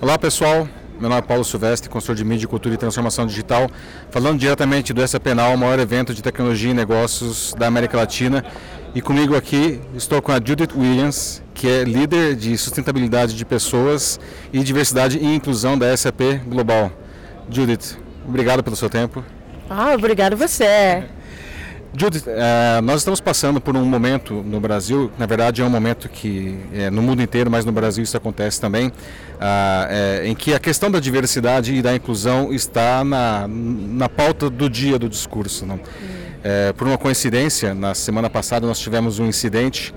Olá pessoal, meu nome é Paulo Silvestre, consultor de mídia, cultura e transformação digital, falando diretamente do essa Penal, o maior evento de tecnologia e negócios da América Latina. E comigo aqui estou com a Judith Williams, que é líder de sustentabilidade de pessoas e diversidade e inclusão da SAP Global. Judith, obrigado pelo seu tempo. Ah, obrigado você. Judith, uh, nós estamos passando por um momento no Brasil, na verdade é um momento que é, no mundo inteiro, mas no Brasil isso acontece também, é, em que a questão da diversidade e da inclusão está na, na pauta do dia do discurso. Não? É, por uma coincidência, na semana passada nós tivemos um incidente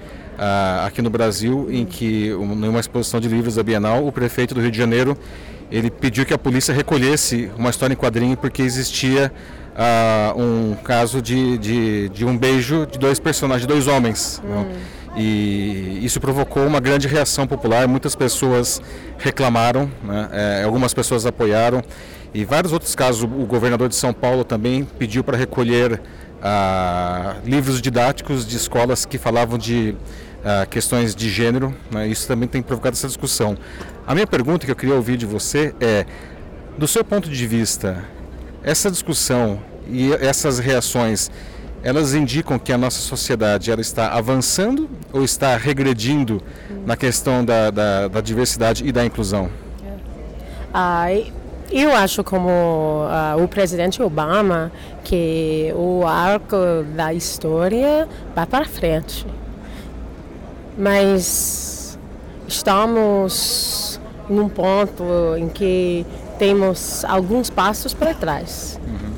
aqui no Brasil em que, um, numa exposição de livros da Bienal, o prefeito do Rio de Janeiro ele pediu que a polícia recolhesse uma história em quadrinho porque existia um caso de, de, de, um beijo de dois personagens, de dois homens. Hum. E isso provocou uma grande reação popular. Muitas pessoas reclamaram, né? é, algumas pessoas apoiaram. E vários outros casos, o governador de São Paulo também pediu para recolher livros didáticos de escolas que falavam de uh, questões de gênero. Né? Isso também tem provocado essa discussão. A minha pergunta que eu queria ouvir de você é, do seu ponto de vista, essa discussão e essas reações, elas indicam que a nossa sociedade ela está avançando ou está regredindo na questão da, da, da diversidade e da inclusão? Ah, eu acho como uh, o presidente Obama que o arco da história vai para frente. Mas estamos num ponto em que temos alguns passos para trás. Uhum.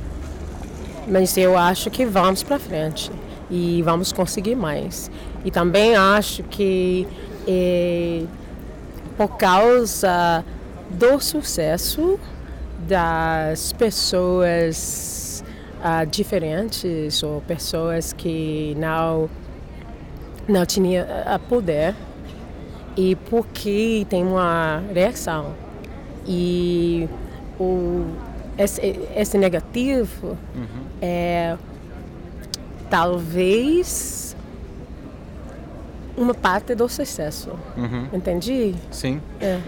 Mas eu acho que vamos para frente e vamos conseguir mais. E também acho que é, por causa do sucesso das pessoas uh, diferentes ou pessoas que não não tinham poder e porque tem uma reação e o, esse, esse negativo uhum. é talvez uma parte do sucesso. Uhum. Entendi? Sim. É.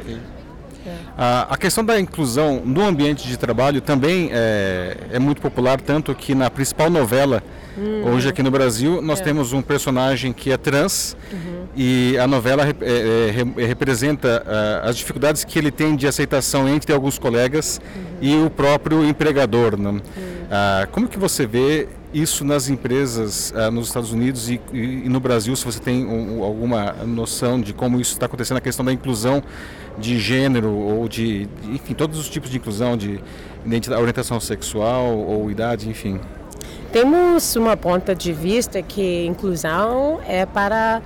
A, a, questão da inclusão no ambiente de trabalho também é, é muito popular, tanto que na principal novela hum. hoje aqui no Brasil nós é. temos um personagem que é trans uhum. e a novela é, é, representa uh, as dificuldades que ele tem de aceitação entre alguns colegas uhum. e o próprio empregador. Né? Uhum. Uh, como que você vê isso nas empresas uh, nos Estados Unidos e, e, e, no Brasil, se você tem um, alguma noção de como isso está acontecendo, a questão da inclusão de gênero ou de, enfim, todos os tipos de inclusão, de orientação sexual ou idade, enfim. Temos uma ponta de vista que inclusão é para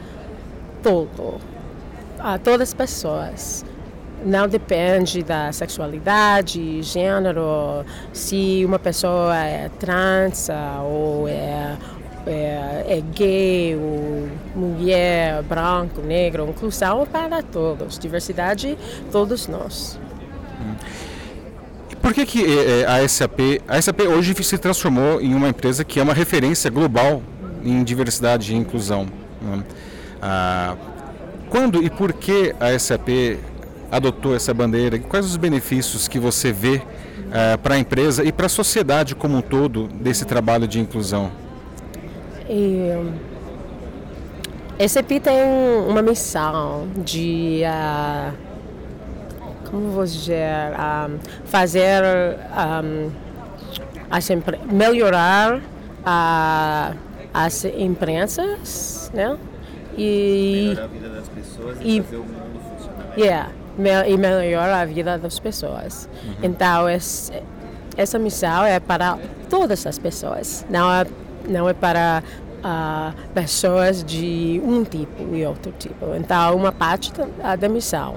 todo, a todas as pessoas. Não depende da sexualidade, gênero, se uma pessoa é trans ou é é, é gay, ou mulher, branco, negro, inclusão para todos, diversidade, todos nós. Hum. Por que, que é, é, a SAP, a SAP hoje se transformou em uma empresa que é uma referência global em diversidade e inclusão? Né? Ah, quando e por que a SAP adotou essa bandeira? Quais os benefícios que você vê ah, para a empresa e para a sociedade como um todo desse trabalho de inclusão? E, esse tem uma missão de, uh, como vou dizer, um, fazer, um, assim, melhorar uh, as imprensas, né? E melhorar a vida das pessoas e, e fazer o mundo funcionar. Yeah, e melhorar a vida das pessoas. Uhum. Então, esse, essa missão é para todas as pessoas, não é não é para uh, pessoas de um tipo e outro tipo. Então, uma parte da, da missão.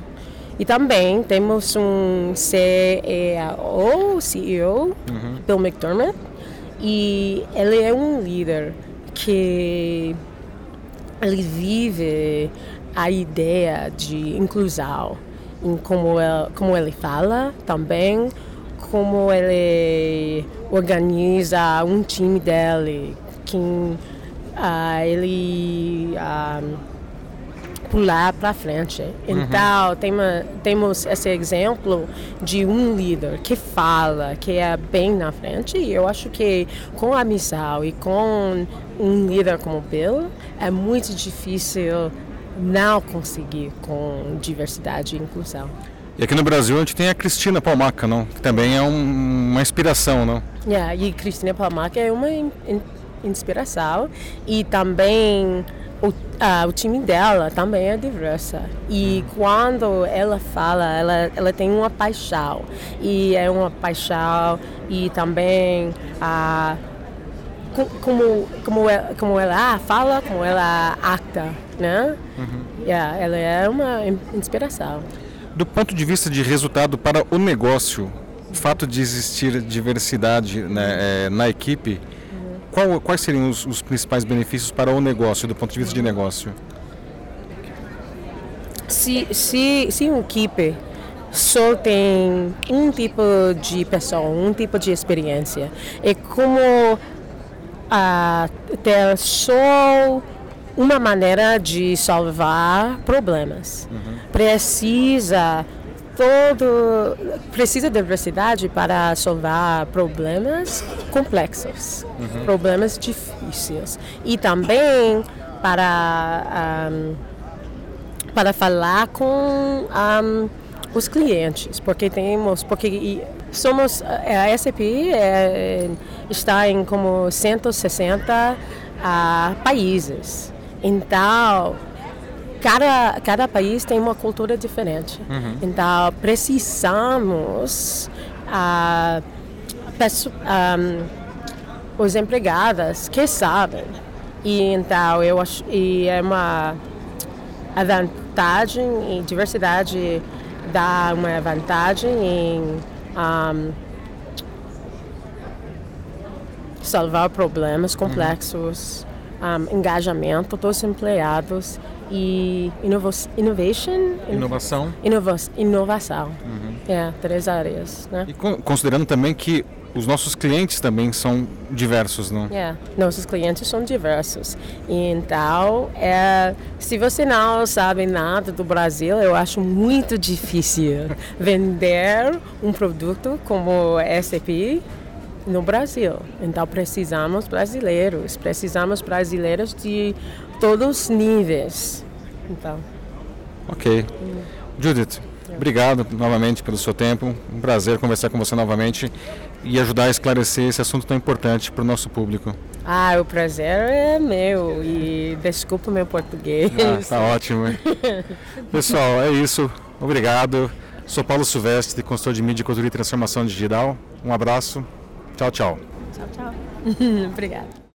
E também temos um CEO, CEO uhum. Bill McDermott, e ele é um líder que ele vive a ideia de inclusão em como ele, como ele fala também como ele organiza um time dele, quem uh, ele uh, pular para frente. Uhum. Então, tem uma, temos esse exemplo de um líder que fala, que é bem na frente. E eu acho que com a missão e com um líder como Bill, é muito difícil não conseguir com diversidade e inclusão. E aqui no Brasil a gente tem a Cristina Palmaca, não? Que também é um, uma inspiração, não? Yeah, e Cristina Palmaca é uma in, in, inspiração e também o, ah, o time dela também é diversa. E hum. quando ela fala, ela, ela tem uma paixão. E é uma paixão e também ah, como, como, ela, como ela fala, como ela acta, né? Uhum. Yeah, ela é uma inspiração. Do ponto de vista de resultado para o negócio, o fato de existir diversidade né, é, na equipe, uhum. qual, quais seriam os, os, principais benefícios para o negócio, do ponto de vista de negócio? Se, se, se uma equipe só tem um tipo de pessoa, um tipo de experiência, é como uh, ter só uma maneira de salvar problemas. Uhum. Precisa todo precisa de diversidade para salvar problemas complexos, uhum. problemas difíceis e também para um, para falar com um, os clientes, porque temos porque somos a SAP é, está em como 160 uh, países. Então, cada, cada país tem uma cultura diferente. Uhum. Então, precisamos uh, um, os empregados que sabem. E então, eu acho e é uma a vantagem e diversidade dá uma vantagem em salvar problemas complexos. Uhum um, engajamento dos empregados e inova innovation, inovação, inova inovação. Uhum. É, três áreas. Né? E considerando também que os nossos clientes também são diversos, não? É, nossos clientes são diversos. Então, é, se você não sabe nada do Brasil, eu acho muito difícil vender um produto como SAP no Brasil. Então precisamos brasileiros, precisamos brasileiros de todos os níveis. Então. Ok. Judith, obrigado novamente pelo seu tempo. Um prazer conversar com você novamente e ajudar a esclarecer esse assunto tão importante para o nosso público. Ah, o prazer é meu e desculpa meu português. Ah, tá ótimo. Pessoal, é isso. Obrigado. Sou Paulo Silvestre, consultor de mídia, cultura e transformação digital. Um abraço. Tchau, tchau. Tchau, tchau. Obrigada.